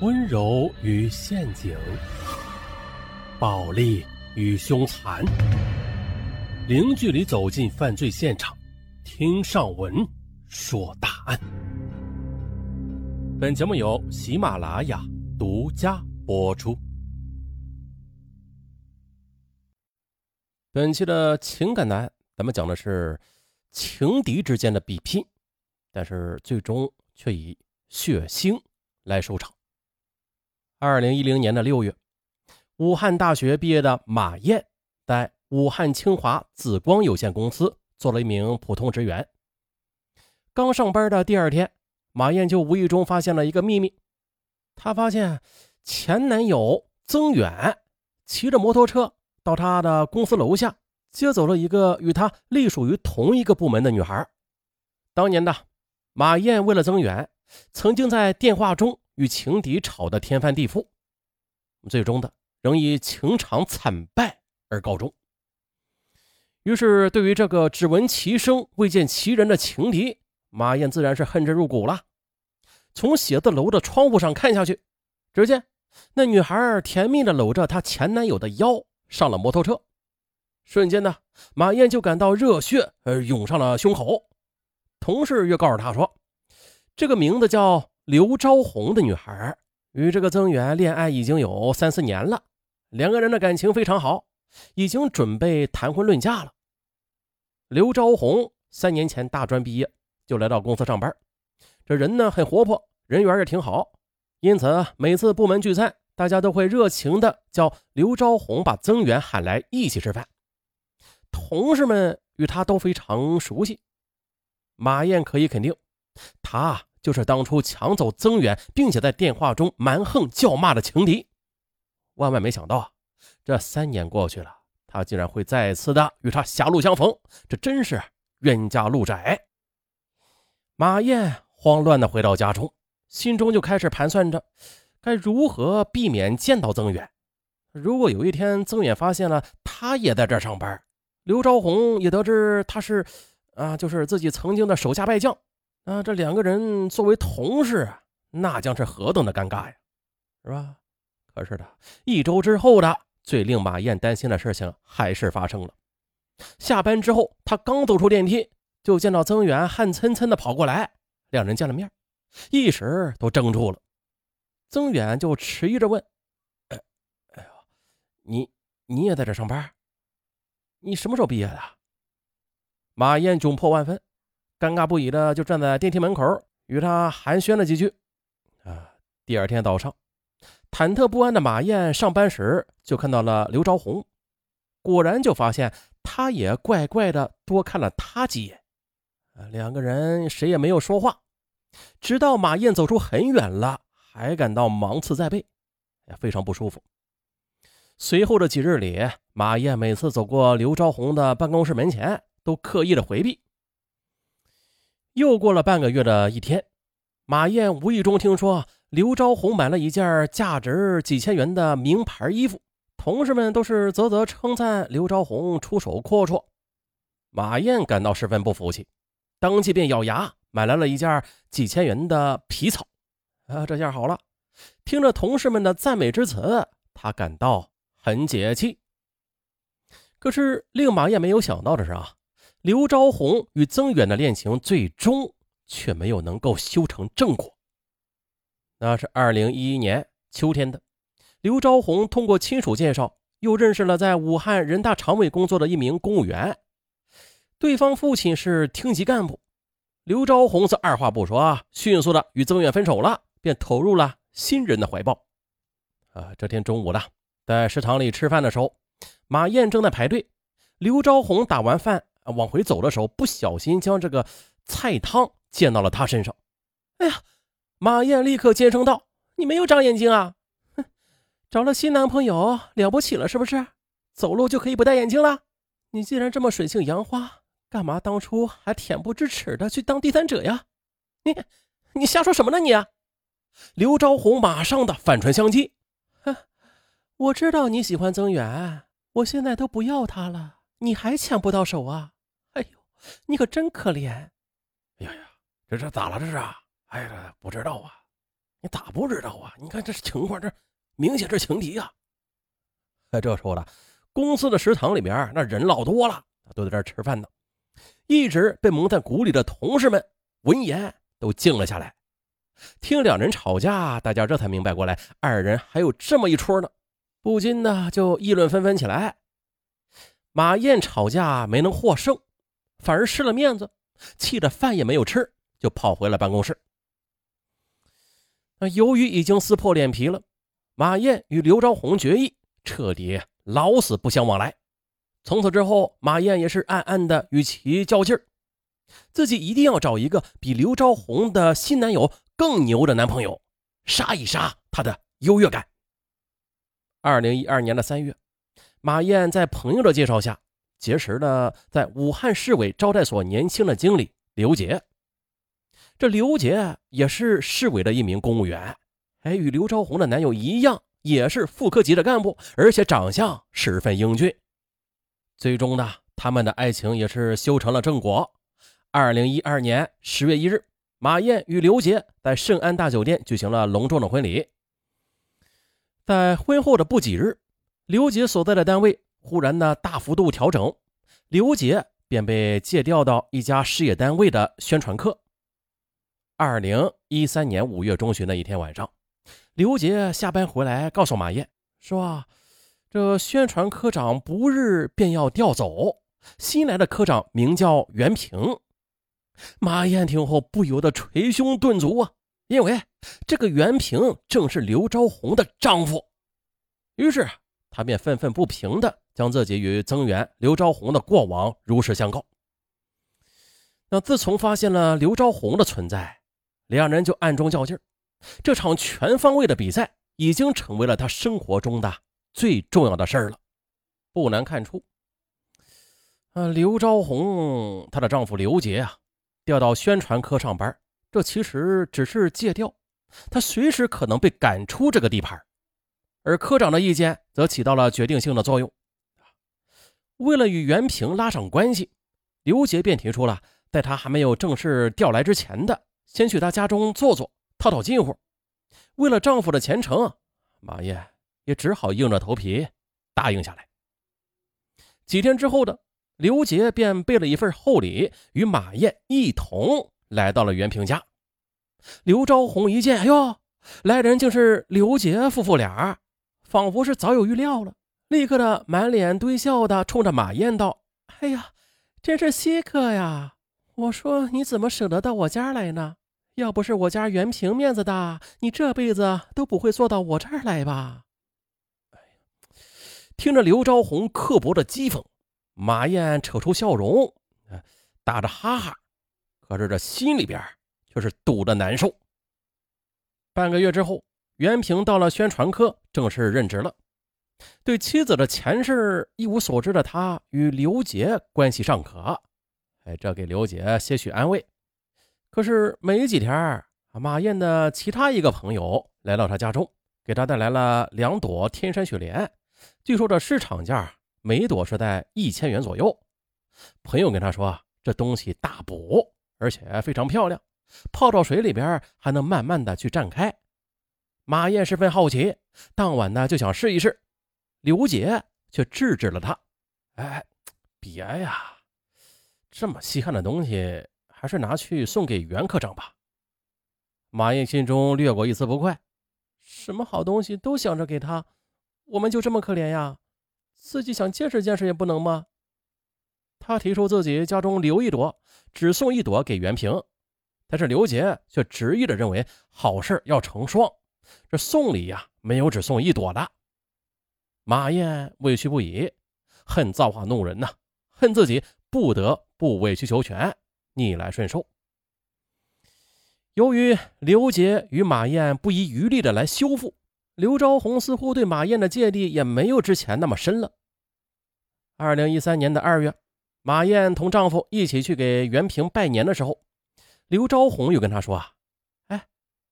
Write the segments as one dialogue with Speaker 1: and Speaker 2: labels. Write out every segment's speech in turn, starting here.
Speaker 1: 温柔与陷阱，暴力与凶残，零距离走进犯罪现场，听上文说大案。本节目由喜马拉雅独家播出。本期的情感男，咱们讲的是情敌之间的比拼，但是最终却以血腥来收场。二零一零年的六月，武汉大学毕业的马艳在武汉清华紫光有限公司做了一名普通职员。刚上班的第二天，马艳就无意中发现了一个秘密：她发现前男友曾远骑着摩托车到她的公司楼下接走了一个与她隶属于同一个部门的女孩。当年的马艳为了曾远，曾经在电话中。与情敌吵得天翻地覆，最终的仍以情场惨败而告终。于是，对于这个只闻其声未见其人的情敌，马燕自然是恨之入骨了。从写字楼的窗户上看下去，只见那女孩甜蜜的搂着她前男友的腰上了摩托车，瞬间呢，马燕就感到热血而涌上了胸口。同事又告诉她说，这个名字叫。刘昭红的女孩与这个曾远恋爱已经有三四年了，两个人的感情非常好，已经准备谈婚论嫁了。刘昭红三年前大专毕业就来到公司上班，这人呢很活泼，人缘也挺好，因此每次部门聚餐，大家都会热情的叫刘昭红把曾远喊来一起吃饭。同事们与他都非常熟悉，马燕可以肯定，他。就是当初抢走曾远，并且在电话中蛮横叫骂的情敌。万万没想到啊，这三年过去了，他竟然会再次的与他狭路相逢，这真是冤家路窄。马燕慌乱的回到家中，心中就开始盘算着该如何避免见到曾远。如果有一天曾远发现了他也在这上班，刘昭红也得知他是啊，就是自己曾经的手下败将。啊，这两个人作为同事，那将是何等的尴尬呀，是吧？可是的，一周之后的最令马燕担心的事情还是发生了。下班之后，他刚走出电梯，就见到曾远汗涔涔的跑过来，两人见了面，一时都怔住了。曾远就迟疑着问：“哎，哎呦，你你也在这上班？你什么时候毕业的？”马燕窘迫万分。尴尬不已的就站在电梯门口，与他寒暄了几句。啊，第二天早上，忐忑不安的马燕上班时就看到了刘昭红，果然就发现他也怪怪的多看了他几眼。啊，两个人谁也没有说话，直到马燕走出很远了，还感到芒刺在背，非常不舒服。随后的几日里，马燕每次走过刘昭红的办公室门前，都刻意的回避。又过了半个月的一天，马燕无意中听说刘昭红买了一件价值几千元的名牌衣服，同事们都是啧啧称赞刘昭红出手阔绰。马燕感到十分不服气，当即便咬牙买来了一件几千元的皮草。啊，这下好了，听着同事们的赞美之词，他感到很解气。可是令马燕没有想到的是啊。刘昭红与曾远的恋情最终却没有能够修成正果。那是二零一一年秋天的，刘昭红通过亲属介绍，又认识了在武汉人大常委工作的一名公务员。对方父亲是厅级干部，刘昭红则二话不说，迅速的与曾远分手了，便投入了新人的怀抱。啊，这天中午的，在食堂里吃饭的时候，马燕正在排队，刘昭红打完饭。往回走的时候，不小心将这个菜汤溅到了他身上。哎呀！马燕立刻尖声道：“你没有长眼睛啊！哼，找了新男朋友了不起了是不是？走路就可以不戴眼镜了？你既然这么水性杨花，干嘛当初还恬不知耻的去当第三者呀？你，你瞎说什么呢你？”刘昭红马上的反唇相讥：“哼，我知道你喜欢曾远，我现在都不要他了，你还抢不到手啊？”你可真可怜！
Speaker 2: 哎呀呀，这这咋了？这是？哎呀，不知道啊！
Speaker 1: 你咋不知道啊？你看这情况，这明显是情敌呀！哎，这时候了，公司的食堂里边那人老多了，都在这吃饭呢。一直被蒙在鼓里的同事们闻言都静了下来。听两人吵架，大家这才明白过来，二人还有这么一出呢，不禁呢就议论纷纷起来。马燕吵架没能获胜，反而失了面子，气得饭也没有吃，就跑回了办公室。那由于已经撕破脸皮了，马燕与刘昭宏决议彻底老死不相往来。从此之后，马燕也是暗暗的与其较劲儿，自己一定要找一个比刘昭宏的新男友更牛的男朋友，杀一杀他的优越感。二零一二年的三月，马燕在朋友的介绍下结识了在武汉市委招待所年轻的经理刘杰。这刘杰也是市委的一名公务员，哎，与刘昭宏的男友一样，也是副科级的干部，而且长相十分英俊。最终呢，他们的爱情也是修成了正果。二零一二年十月一日，马燕与刘杰在盛安大酒店举行了隆重的婚礼。在婚后的不几日，刘杰所在的单位忽然呢大幅度调整，刘杰便被借调到一家事业单位的宣传科。二零一三年五月中旬的一天晚上，刘杰下班回来，告诉马燕说：“这宣传科长不日便要调走，新来的科长名叫袁平。”马燕听后不由得捶胸顿足啊，因为这个袁平正是刘昭红的丈夫。于是他便愤愤不平的将自己与增援刘昭宏的过往如实相告。那自从发现了刘昭宏的存在，两人就暗中较劲儿，这场全方位的比赛已经成为了他生活中的最重要的事儿了。不难看出，啊，刘昭宏她的丈夫刘杰啊，调到宣传科上班，这其实只是借调，他随时可能被赶出这个地盘。而科长的意见则起到了决定性的作用。为了与袁平拉上关系，刘杰便提出了在他还没有正式调来之前的。先去他家中坐坐，套套近乎。为了丈夫的前程，马燕也只好硬着头皮答应下来。几天之后的刘杰便备了一份厚礼，与马燕一同来到了袁平家。刘昭宏一见，哎呦，来人竟是刘杰夫妇俩，仿佛是早有预料了，立刻的满脸堆笑的冲着马燕道：“哎呀，真是稀客呀！”我说：“你怎么舍得到我家来呢？要不是我家袁平面子大，你这辈子都不会坐到我这儿来吧？”，听着刘昭宏刻薄的讥讽，马燕扯出笑容，打着哈哈，可是这心里边却是堵得难受。半个月之后，袁平到了宣传科正式任职了。对妻子的前世一无所知的他，与刘杰关系尚可。哎，这给刘杰些许安慰。可是没几天，马燕的其他一个朋友来到他家中，给他带来了两朵天山雪莲。据说这市场价每朵是在一千元左右。朋友跟他说，这东西大补，而且非常漂亮，泡到水里边还能慢慢的去绽开。马燕十分好奇，当晚呢就想试一试。刘杰却制止了他：“哎，别呀。”这么稀罕的东西，还是拿去送给袁科长吧。马燕心中掠过一丝不快，什么好东西都想着给他，我们就这么可怜呀？自己想见识见识也不能吗？他提出自己家中留一朵，只送一朵给袁平，但是刘杰却执意的认为好事要成双，这送礼呀没有只送一朵的。马燕委屈不已，恨造化弄人呐，恨自己不得。不委曲求全，逆来顺受。由于刘杰与马燕不遗余力的来修复，刘昭宏似乎对马燕的芥蒂也没有之前那么深了。二零一三年的二月，马燕同丈夫一起去给袁平拜年的时候，刘昭宏又跟她说：“啊，哎，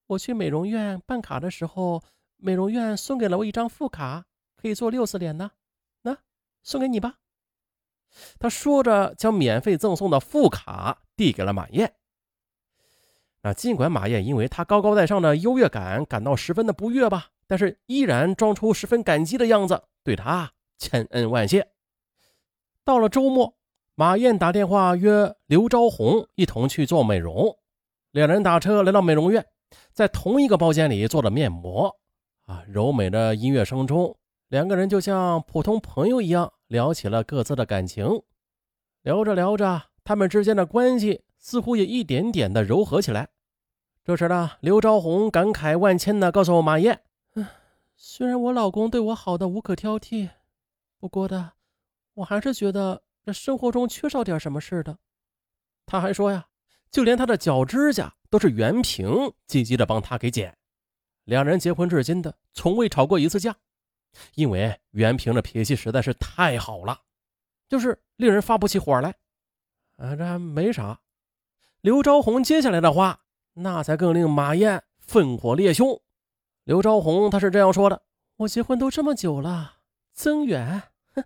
Speaker 1: 我去美容院办卡的时候，美容院送给了我一张副卡，可以做六次脸呢，那送给你吧。”他说着，将免费赠送的副卡递给了马燕。那尽管马燕因为他高高在上的优越感感到十分的不悦吧，但是依然装出十分感激的样子，对他千恩万谢。到了周末，马燕打电话约刘昭红一同去做美容。两人打车来到美容院，在同一个包间里做了面膜。啊，柔美的音乐声中，两个人就像普通朋友一样聊起了各自的感情。聊着聊着，他们之间的关系似乎也一点点的柔和起来。这时呢，刘昭红感慨万千的告诉马燕：“虽然我老公对我好的无可挑剔，不过的，我还是觉得这生活中缺少点什么似的。”他还说呀，就连他的脚指甲都是袁平积极的帮他给剪。两人结婚至今的从未吵过一次架，因为袁平的脾气实在是太好了，就是令人发不起火来。啊，这还没啥。刘昭红接下来的话。那才更令马燕烽火烈凶。刘昭红他是这样说的：“我结婚都这么久了，曾远，哼，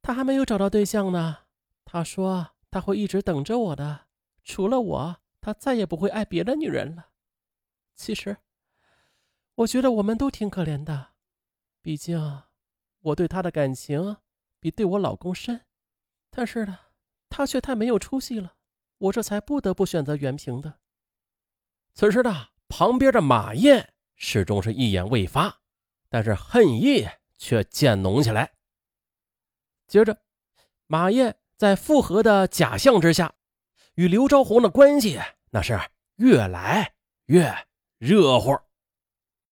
Speaker 1: 他还没有找到对象呢。他说他会一直等着我的，除了我，他再也不会爱别的女人了。其实，我觉得我们都挺可怜的，毕竟我对他的感情比对我老公深，但是呢，他却太没有出息了，我这才不得不选择袁平的。”此时的旁边的马燕始终是一言未发，但是恨意却渐浓起来。接着，马燕在复合的假象之下，与刘昭红的关系那是越来越热乎。